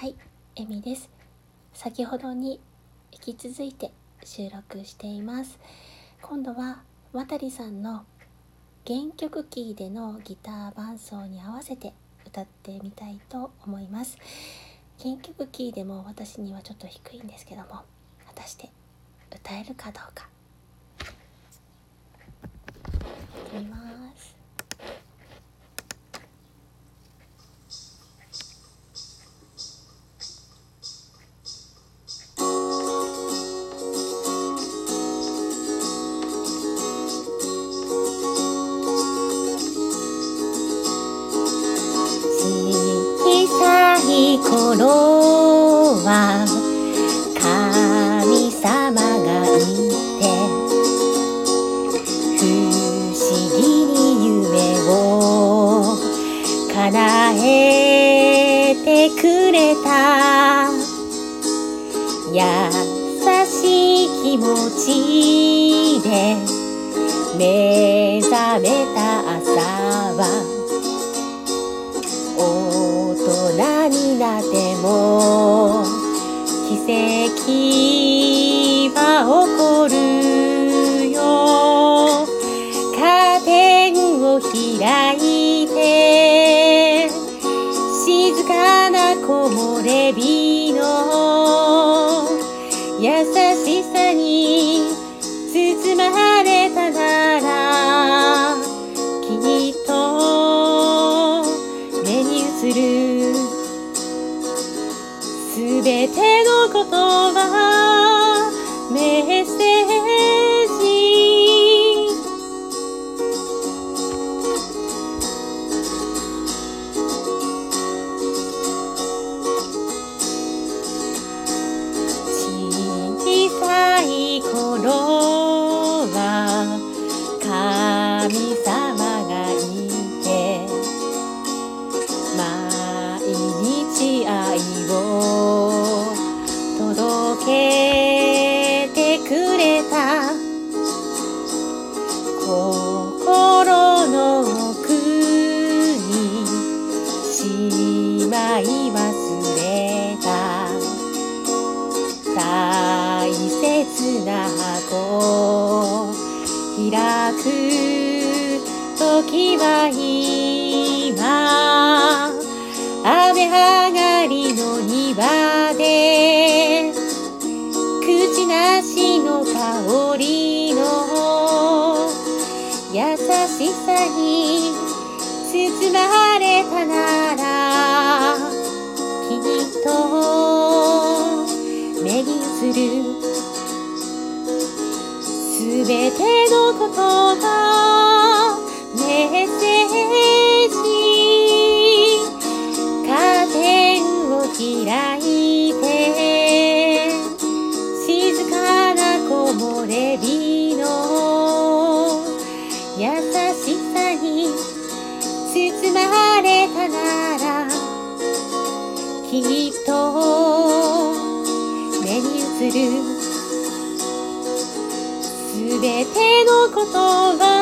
はい、えみです。先ほどに引き続いて収録しています。今度は渡さんの原曲キーでのギター伴奏に合わせて歌ってみたいと思います。原曲キーでも私にはちょっと低いんですけども、果たして歌えるかどうか。い頃は神様がいて不思議に夢を叶えてくれた。優しい気持ちで目覚めた朝は人になっても奇跡は起こるよ。カーテンを開いて静かな木漏れ日の優しさに包まれたな。すべてのことはメッセーまい忘れた大切な箱開く時は今雨上がりの庭で口なしの香りの優しさに包まれたならすべてのことがメッセージカーテンを開いて静かな木漏れ日の優しさに包まれたならきっと目に映るべてのことは